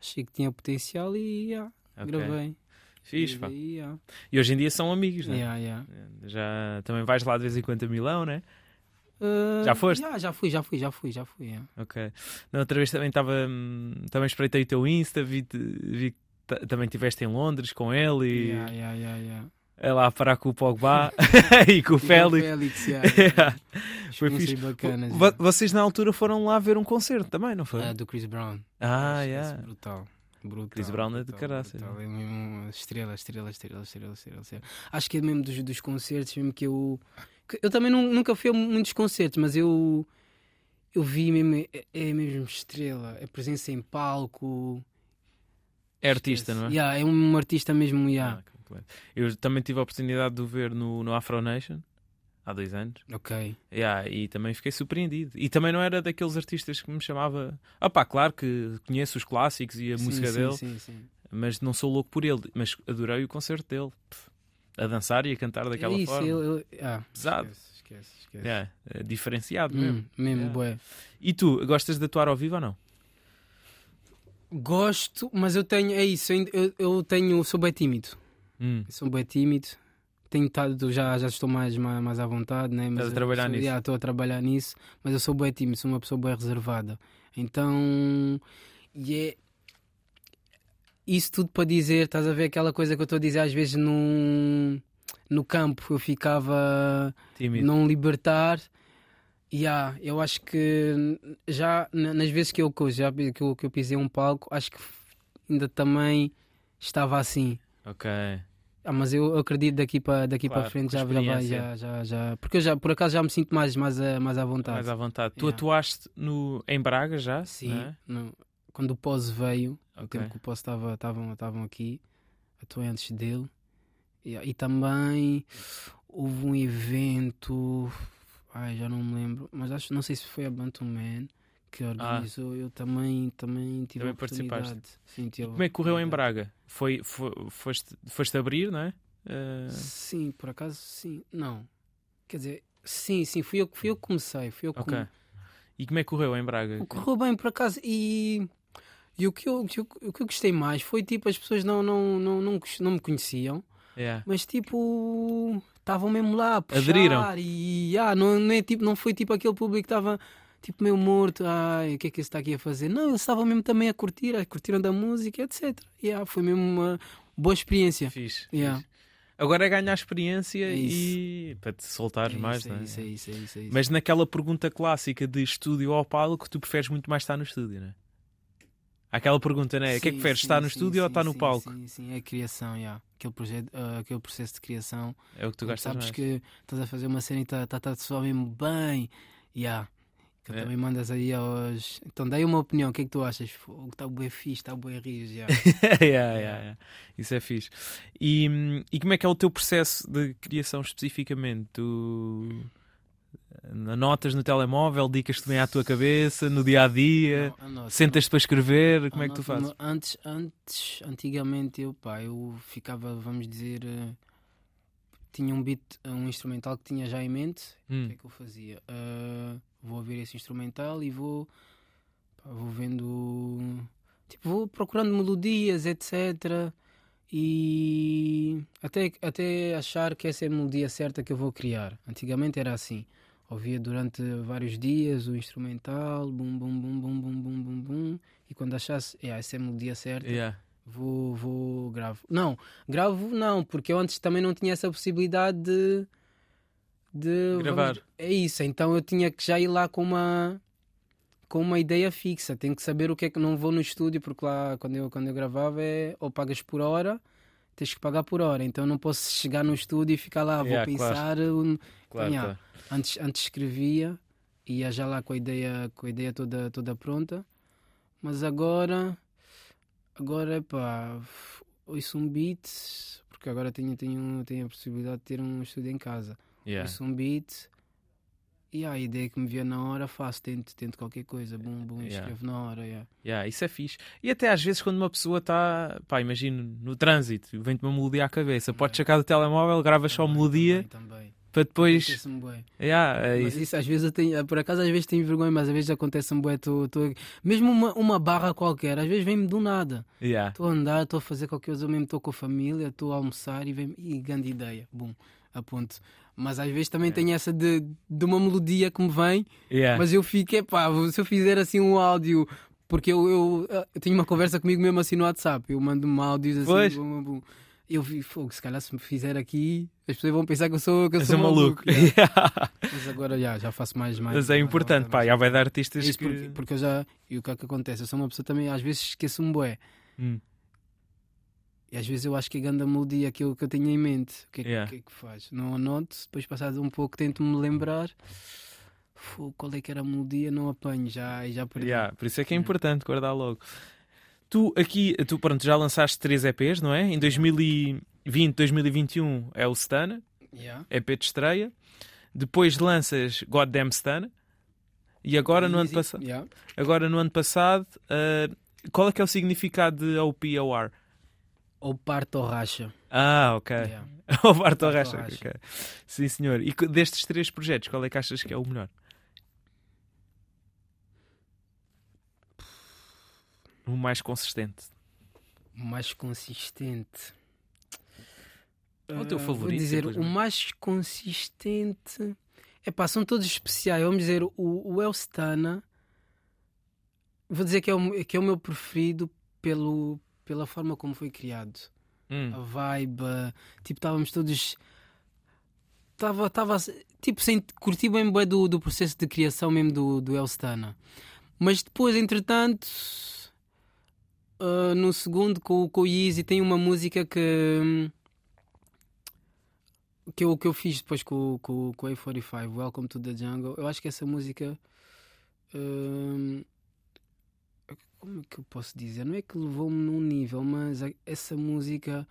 achei que tinha potencial e yeah, okay. gravei. Fiz, pá. E, yeah. e hoje em dia são amigos, né? Já também vais lá de vez em quando a Milão, né? Uh, já foste? Já, já fui, já fui, já fui, já fui. Yeah. Ok. Na outra vez também estava. Hum, também espreitei o teu Insta, vi, vi que também estiveste em Londres com ele e. Yeah, yeah, yeah, yeah é lá parar com o Pogba e com o Félix. Félix yeah. Foi fixe. Bacanas, Vocês na altura foram lá ver um concerto também, não foi? Uh, do Chris Brown. Ah, é yeah. brutal. Brutal, Chris Brown é de caraças, brutal. não É mesmo estrela, estrela, estrela, estrela, estrela. Acho que é mesmo dos, dos concertos, mesmo que eu. Eu também nu- nunca fui a muitos concertos, mas eu. Eu vi mesmo. É, é mesmo estrela. É presença em palco. É artista, esquece. não é? Yeah, é um artista mesmo, yeah. Ah. Eu também tive a oportunidade de o ver no, no Afro Nation há dois anos. Ok. Yeah, e também fiquei surpreendido. E também não era daqueles artistas que me chamava. Ah, pá, claro que conheço os clássicos e a Sim, música sim, dele, sim. mas não sou louco por ele. Mas adorei o concerto dele. Pff, A dançar e a cantar daquela isso, forma. eu- eu- ah, Pesado. Esquece, esquece, esquece. Yeah, é diferenciado Hum, mesmo. mesmo, Yeah. bué. E tu, gostas de atuar ao vivo ou não? Gosto, mas eu tenho. É isso, eu, eu, tenho. Sou bem tímido. Hum. Sou bem tímido. Tenho estado, já, já estou mais, mais, mais à vontade, né? Estás Mas a eu trabalhar nisso? yeah, Estou a trabalhar nisso, mas eu sou bem tímido, sou uma pessoa bem reservada. Então. E é. Isso tudo para dizer, estás a ver aquela coisa que eu estou a dizer às vezes no, no campo, eu ficava Tímido. não libertar. Yeah, eu acho que já na- nas vezes que eu, já, que eu, que eu pisei um palco, acho que ainda também estava assim. Ok. Ah, mas eu acredito daqui para daqui Claro, para frente já, já já, já. Porque eu já, por acaso já me sinto mais, mais, a- mais à vontade. Mais à vontade. Tu Yeah. atuaste no, em Braga já? Sim, é? no- quando o Pose veio, o Ok. tempo que o estava estavam aqui, atuei antes dele. E, e também houve um evento, ai, já não me lembro, mas acho, não sei se foi a Bantu Man que organizou, eu também, também tive Ah. Também a oportunidade. Sim, tive Como é que correu em. Braga? Foi, foi, foste, foste abrir, não é? Eh, Sim, por acaso sim. Não. Quer dizer, sim, sim, fui eu, que- fui eu que comecei. Fui eu que ok. E como é que correu em Braga? Correu bem por acaso e, e o, que eu, o que eu- o que eu gostei mais foi tipo as pessoas não, não, não, não, não me conheciam, Yeah. mas tipo estavam mesmo lá a puxar Aderiram. e ah, não, não, é, tipo, não foi tipo aquele público que estava tipo meio morto, ai, o que é que esse está aqui a fazer? Não, eles estavam mesmo também a curtir, a curtiram da música, etc. Yeah, foi mesmo uma boa experiência. Fixe. Yeah. fixe. Agora é ganhar experiência É e para te soltares É mais, isso, não é é? isso, é isso, é isso, é isso. Mas naquela pergunta clássica de estúdio ao palco, tu preferes muito mais estar no estúdio, não é? Aquela pergunta, não é? O que é que preferes, estar no sim, estúdio ou sim, estar no sim, palco? Sim, sim, é a criação, yeah. aquele, projeto, ah, aquele processo de criação. É o que tu gostas sabes mais. que estás a fazer uma cena e está tá, tá só mesmo bem. Yeah. Que É. também mandas aí aos. Então dai uma opinião, o que é que tu achas? Está bem fixe, está bem rijo. Yeah. yeah, yeah, yeah. Isso é fixe. E, hum, e como é que é o teu processo de criação especificamente? Tu anotas no telemóvel, dicas-te bem à tua cabeça, no dia a dia, anoto, sentas-te para escrever, como é que tu anoto, fazes? Antes, antes, antigamente eu, pá, eu ficava, vamos dizer, eh, tinha um beat, um instrumental que tinha já em mente. O Hum, que é que eu fazia? Ah, vou ouvir esse instrumental e vou, pá, vou vendo, tipo, vou procurando melodias, etc. E até, até achar que essa é a melodia certa que eu vou criar. Antigamente era assim. Ouvia durante vários dias o instrumental, bum, bum, bum, bum, bum, bum, bum, bum. E quando achasse, "É, essa é a melodia certa, yeah. vou, vou, gravo. Não, gravo não, porque eu antes também não tinha essa possibilidade de. de Gravar. vamos- é isso, então eu tinha que já ir lá com uma. com uma ideia fixa. Tenho que saber o que é que não vou no estúdio, porque lá quando eu, quando eu gravava é ou pagas por hora, tens que pagar por hora. Então não posso chegar no estúdio e ficar lá, vou Yeah, claro. pensar. um, Claro, Yeah. claro. Antes, antes escrevia, ia já lá com a ideia, com a ideia toda, toda pronta, mas agora, agora pá, ouço um beat, porque agora tenho, tenho, tenho a possibilidade de ter um estúdio em casa. Yeah. Ouço um beat e a ideia que me vier na hora faço, tento, tento qualquer coisa, bum, bum, Yeah. escrevo na hora. Yeah. Yeah, isso é fixe. E até às vezes quando uma pessoa está, pá, imagino, no trânsito, vem-te uma melodia à cabeça, podes sacar do telemóvel, gravas só a melodia Também, também. para depois. Acontece-me bué. Yeah, é Mas isso. isso às vezes eu tenho, por acaso às vezes tenho vergonha, mas às vezes acontece-me bué, tô, tô, mesmo uma, uma barra qualquer, às vezes vem-me do nada. Yeah. Estou a andar, estou a fazer qualquer coisa, eu mesmo estou com a família, estou a almoçar e vem e grande ideia, bum, aponto. Mas às vezes também É. tenho essa de, de uma melodia que me vem, Yeah. mas eu fico, epá, se eu fizer assim um áudio, porque eu, eu, eu tenho uma conversa comigo mesmo assim no WhatsApp, eu mando-me áudios assim, Pois. bum, bum, bum. eu vi, fogo, se calhar se me fizer aqui, as pessoas vão pensar que eu sou, que eu sou um maluco. yeah. Mas agora já, já faço mais. mais Mas é importante, pá, já vai dar artistas Isso que. porque, porque eu já. E o que é que acontece? Eu sou uma pessoa também, às vezes esqueço-me bué. Hum. E às vezes eu acho que é grande a melodia aquilo que eu tenho em mente. O que é, que- Yeah. que, é que faz? Não anoto, depois passado um pouco tento-me lembrar. Fu, qual é que era a melodia? Não apanho, já, já perdi. Yeah, por isso é que é importante guardar logo. Tu aqui, tu pronto, já lançaste três EPs, não é? Em 2020, 2021 é o Stana, Yeah. EP de estreia. Depois lanças Goddamn Stana. E agora no ano passado, Yeah. agora no ano passado, ah, qual é que é o significado de OPOR? Ou parto ou racha. Ah, ok. Yeah. o Barto Barto Racha. Racha. ok. Sim, senhor. E destes três projetos, qual é que achas que é o melhor? O mais consistente. O mais consistente. É o teu Ah, favorito, Vou dizer, o mais consistente. É pá, são todos especiais. Vamos dizer, o, o Elstana. Vou dizer que é, o, que é o meu preferido pelo, pela forma como foi criado. Hum, A vibe. Tipo, estávamos todos. Estava, estava tipo, sem curtir bem bué do, do processo de criação mesmo do, do Elstana. Mas depois, entretanto, ah, no segundo, com, o- com o Yeezy, tem uma música que. Que eu, que eu fiz depois com, o- com, com o A45, Welcome to the Jungle. Eu acho que essa música. hum, como é que eu posso dizer? Não é que levou-me num nível, mas a- essa música.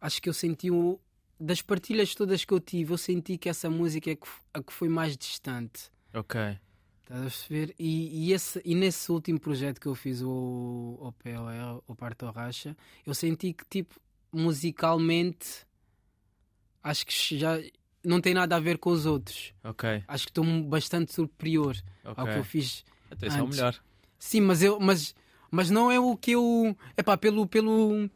Acho que eu senti o. Das partilhas todas que eu tive, eu senti que essa música é que a que foi mais distante. ok. Estás a perceber? E, e, esse, e nesse último projeto que eu fiz, o, o POR, o Parto Racha, eu senti que, tipo, musicalmente, acho que já não tem nada a ver com os outros. Ok. Acho que estou bastante superior ao que eu fiz. Até esse é o melhor. Sim, mas, eu, mas, mas não é o que eu. É pá, pelo, pelo,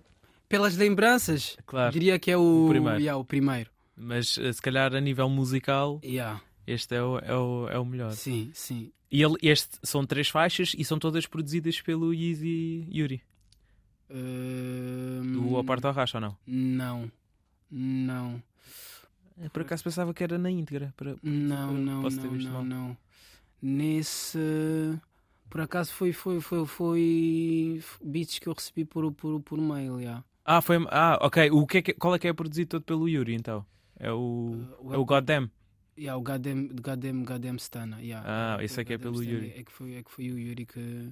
pelas lembranças, Claro. diria que é o, O primeiro. Yeah, o primeiro. Mas eh, se calhar a nível musical, Yeah. este é o, é o, é o melhor. Sim, sim. E ele, este são três faixas e são todas produzidas pelo Yeezy Yuri. Hum, Do Aparto Racha ou não? Não, não. Por acaso pensava que era na íntegra. Para... Não, não, não, não, não. Nesse. Por acaso foi, foi, foi, foi beats que eu recebi por, por, por mail, yeah. Ah, foi. Ah, ok. O que é que- qual é que é produzido todo pelo Yuri então? É o. Uh, é o Goddamn. Yeah, o Goddamn, Goddamn, Goddamn Stana, yeah. Ah, esse é que é pelo Stana, Yuri. É que foi, é que foi o Yuri que.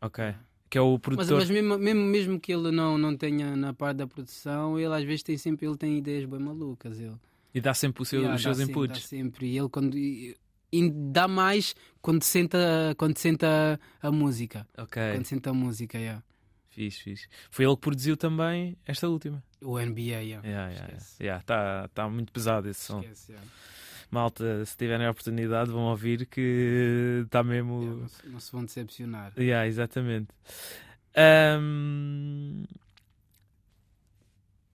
Ok. Que é o Mas, produtor. mas mesmo, mesmo, mesmo que ele não, não tenha na parte da produção, ele às vezes tem sempre ele tem ideias bem malucas. Ele. E dá sempre o seu- Yeah, os seus sempre, inputs. Dá sempre. E ele quando. E, e dá mais quando senta, quando senta a música. Ok. Quando senta a música, yeah. Fixe, fixe. Foi ele que produziu também esta última. O NBA, yeah. Yeah, yeah, yeah. Tá, tá muito pesado esse som. Esquece, yeah. Malta, se tiverem a oportunidade, vão ouvir que está mesmo. Yeah, não, se, não se vão decepcionar. Yeah, exatamente. Ahm,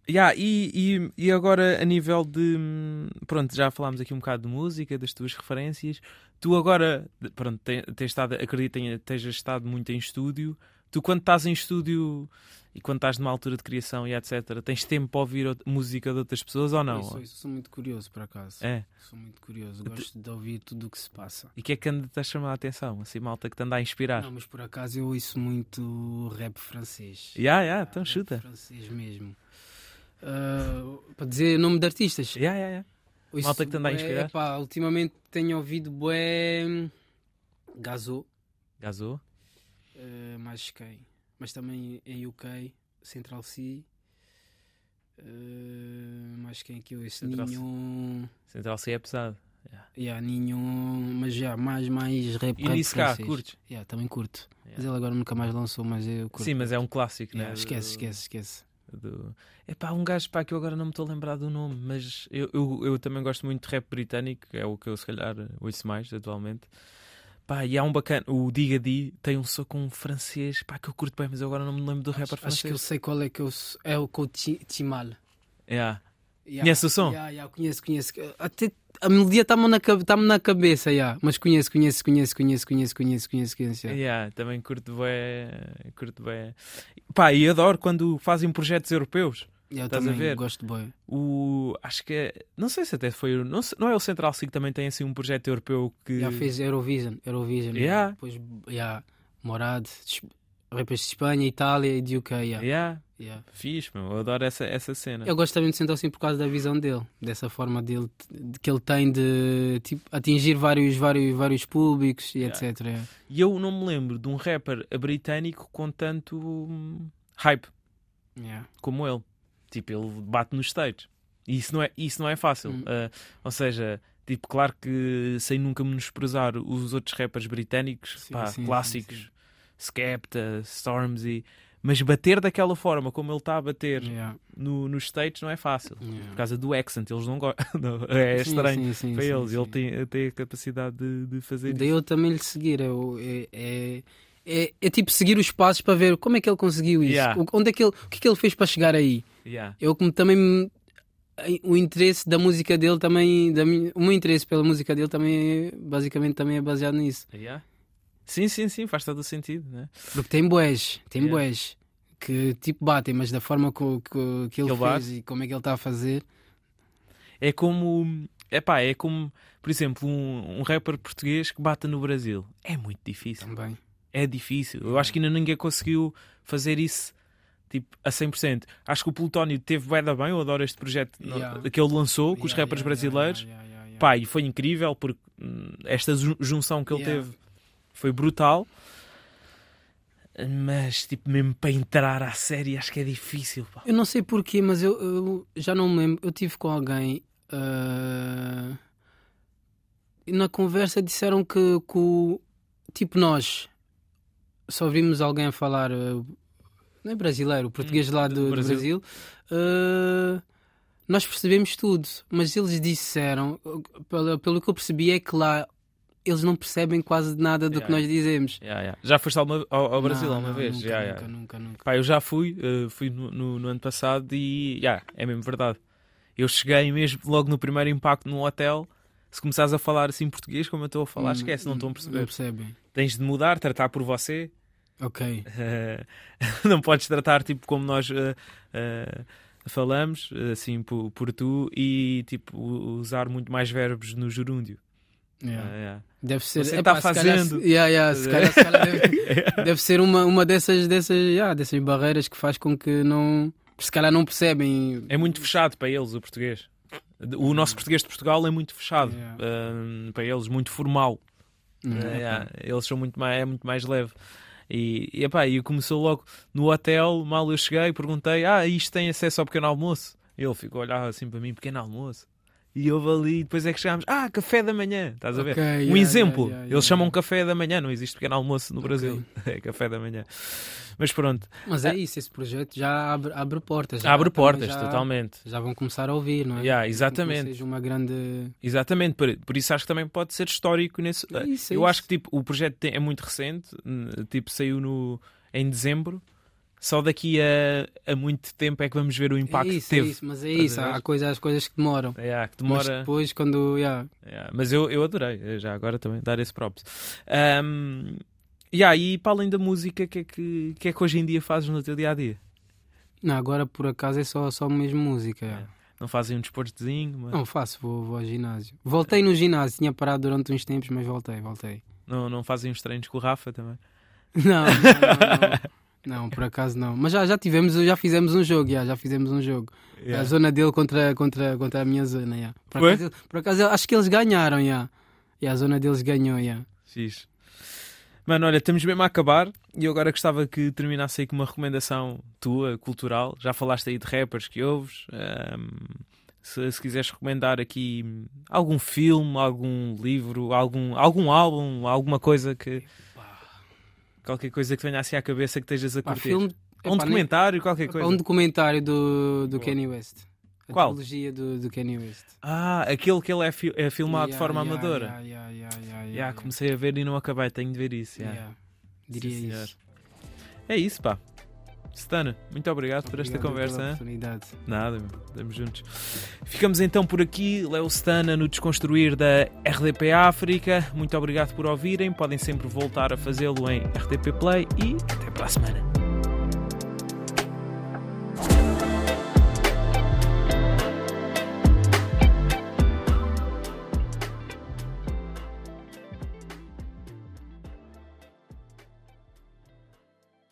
yeah, e, e, e agora a nível de pronto, já falámos aqui um bocado de música, das tuas referências. Tu agora, pronto, te- tens estado, acredito que estejas estado muito em estúdio. Tu quando estás em estúdio e quando estás numa altura de criação e etc, tens tempo para ouvir out- música de outras pessoas ou não? Sou, eu sou muito curioso, por acaso. É. Sou muito curioso. Gosto de ouvir tudo o que se passa. E o que é que anda-te a chamar a atenção? Assim, malta que te anda a inspirar. Não, mas por acaso eu ouço muito rap francês. Yeah, yeah, Ah, então rap chuta. francês mesmo. Ah, para dizer nome de artistas. Yeah, yeah, yeah. Ouço Malta que te anda a bué- inspirar? epá, ultimamente tenho ouvido bué Gazo, Gazou? eh, mais quem? Mas também em UK, Central C. eh, mais quem que eu? Central C. Ninho. Central C é pesado. Yeah, Ninho. Mas já, mais, mais rap, E rap cá, curtes? Yeah, também curto. Yeah. Mas ele agora nunca mais lançou, mas eu curto. Sim, mas é um clássico, Yeah, né? esquece, esquece, esquece. Do... É pá, um gajo pá, que eu agora não me estou a lembrar do nome, mas eu, eu, eu também gosto muito de rap britânico, é o que eu se calhar ouço mais atualmente. Pá, e há um bacana, o Diga Di tem um som com um francês, pá, que eu curto bem, mas eu agora não me lembro do rapper Acho, acho que eu francês. sei qual é que eu. É o Coach Timal. Yeah. Yeah, Conhece o som? Yeah, yeah, conheço, conheço. Até a melodia está-me na, tá-me na cabeça, yeah. mas conheço, conheço, conheço, conheço, conheço, conheço, conheço, conheço. yeah. Yeah, também curto bem, curto bem. Pá, e adoro quando fazem projetos europeus. Eu Estás a também ver? gosto bem. O, acho que é, não sei se até foi, o- não, não é o Central C que também tem assim um projeto europeu que Já fez Eurovision, Eurovision. Yeah. Depois, yeah, Morad. Rappers de Espanha, Itália e de UK. Yeah. Yeah. Yeah. Fixe, meu. Eu adoro essa, essa cena. Eu gosto também de sentar assim por causa da visão dele, dessa forma dele de- que ele tem de tipo, atingir vários, vários, vários públicos e Yeah. etc. yeah. E eu não me lembro de um rapper britânico com tanto hum, hype como ele. Tipo, ele bate nos stages. E isso não é, isso não é fácil. Hum. Uh, ou seja, tipo, claro que sem nunca menosprezar os outros rappers britânicos, Sim, pá, sim, clássicos, sim. Skepta, Stormzy, mas bater daquela forma como ele está a bater Yeah. no, nos states não é fácil. Yeah. Por causa do accent, eles não gostam. é estranho sim, sim, para sim, eles. Ele tem, tem a capacidade de, de fazer Daí isso. eu também lhe seguir. É, o- é, é, é, é tipo seguir os passos para ver como é que ele conseguiu isso. Yeah. O, onde é que ele, o que é que ele fez para chegar aí? Eu como também o interesse da música dele também, da minha- o meu interesse pela música dele também é, basicamente também é baseado nisso. Sim, sim, sim, faz todo o sentido. Né? Porque tem boés, tem Yeah. boés que tipo batem, mas da forma co- co- que, ele ele fez bate. e como é que ele está a fazer. É como, epá, é como, por exemplo, um, um rapper português que bata no Brasil. É muito difícil. Também. É difícil. Eu acho que ainda ninguém conseguiu fazer isso tipo, a 100%. Acho que o Plutónio teve bué da bem. Eu adoro este projeto Yeah. que ele lançou com os Yeah, rappers yeah, brasileiros. yeah. Pá, e foi incrível porque hum, esta ju- junção que ele teve foi brutal. Mas, tipo, mesmo para entrar à série, acho que é difícil. Pá. Eu não sei porquê, mas eu, eu já não me lembro. Eu tive com alguém e na conversa disseram que, que o- tipo nós só vimos alguém a falar ah, não é brasileiro, português lá do do, do Brasil. Brasil. ah, nós percebemos tudo, mas eles disseram, pelo, pelo que eu percebi, é que lá eles não percebem quase nada do Yeah, que nós dizemos. Yeah, yeah. Já foste alguma- ao, ao Brasil Não, alguma não, vez? Nunca, Yeah, nunca, yeah. nunca, nunca. Pá, eu já fui, eh, fui no, no- no ano passado e yeah, é mesmo verdade. Eu cheguei mesmo logo no primeiro impacto num hotel. Se começares a falar assim português, como eu estou a falar, Hum, esquece, não estão a Não perceber. percebem. Tens de mudar, tratar por você. Ok. Eh, não podes tratar tipo como nós eh, falamos, assim por, por tu, e tipo usar muito mais verbos no gerúndio. Yeah. Eh, yeah. Deve ser. Você epá, tá se calhar fazendo. yeah, yeah, se calhar, se calhar deve, deve ser uma, uma dessas, dessas, dessas barreiras que faz com que não. Se calhar não percebem. É muito fechado para eles o português. O nosso português de Portugal é muito fechado eh, para eles, muito formal. Hum, É, é, eles são muito mais, é muito mais leve. E, e, epá, e começou logo no hotel, mal eu cheguei, perguntei: Ah, isto tem acesso ao pequeno almoço? Ele ficou a olhar assim para mim: Pequeno almoço? E houve ali, depois é que chegámos: Ah, café da manhã, estás a ver? Ok, um yeah, exemplo: yeah, yeah, eles chamam café da manhã, não existe pequeno almoço no Ok. Brasil, é café da manhã. Mas pronto, Mas é isso, esse projeto já abre, abre portas. já abre portas já, totalmente. Já vão começar a ouvir, não é? Yeah, exatamente. seja uma grande. Exatamente, por, por isso acho que também pode ser histórico nesse. É isso, é eu isso. acho que tipo, o projeto tem- é muito recente, tipo, saiu no, em dezembro. Só daqui a, a muito tempo é que vamos ver o impacto é isso, que teve. é isso, mas é isso. Há coisas, que demoram. Yeah, que Mas demora. depois, quando. Yeah, Yeah, mas eu, eu adorei, já agora também, dar esse props. Um, yeah, e para além da música, o que, é que, que é que hoje em dia fazes no teu dia a dia? não, agora por acaso é só, só mesmo música. yeah. Não fazem um desportozinho? Mas... Não faço, vou, vou ao ginásio. Voltei no ginásio, tinha parado durante uns tempos, mas voltei, voltei. Não, não fazem uns treinos com o Rafa também? Não, não, não, não. Não, por acaso não. Mas já, já tivemos, já fizemos um jogo, já, já fizemos um jogo. Yeah. A zona dele contra, contra, contra a minha zona, já. Por, Foi? acaso, por acaso acho que eles ganharam, já. E a zona deles ganhou, já. Fixe. Mano, olha, estamos mesmo a acabar e eu agora gostava que terminasse aí com uma recomendação tua, cultural. Já falaste aí de rappers que ouves. Ahm, se, se quiseres recomendar aqui algum filme, algum livro, algum, algum álbum, alguma coisa que. Qualquer coisa que venha assim à cabeça que estejas a curtir. filme, um epá, nem- documentário, qualquer coisa. um documentário do, do Boa. Kanye West. A Qual? trilogia do, do Kanye West. Ah, aquele que ele é, fi- é filmado de Yeah, forma yeah, amadora. yeah, yeah, yeah, yeah, Yeah, comecei a ver e não acabei, tenho de ver isso. Diria Sim, senhor. isso. É isso, pá. Stana, muito obrigado por esta Obrigado conversa. pela oportunidade. Nada, estamos juntos. Ficamos então por aqui. Léo Stana no Desconstruir da RDP África. Muito obrigado por ouvirem. Podem sempre voltar a fazê-lo em RDP Play e até para a semana.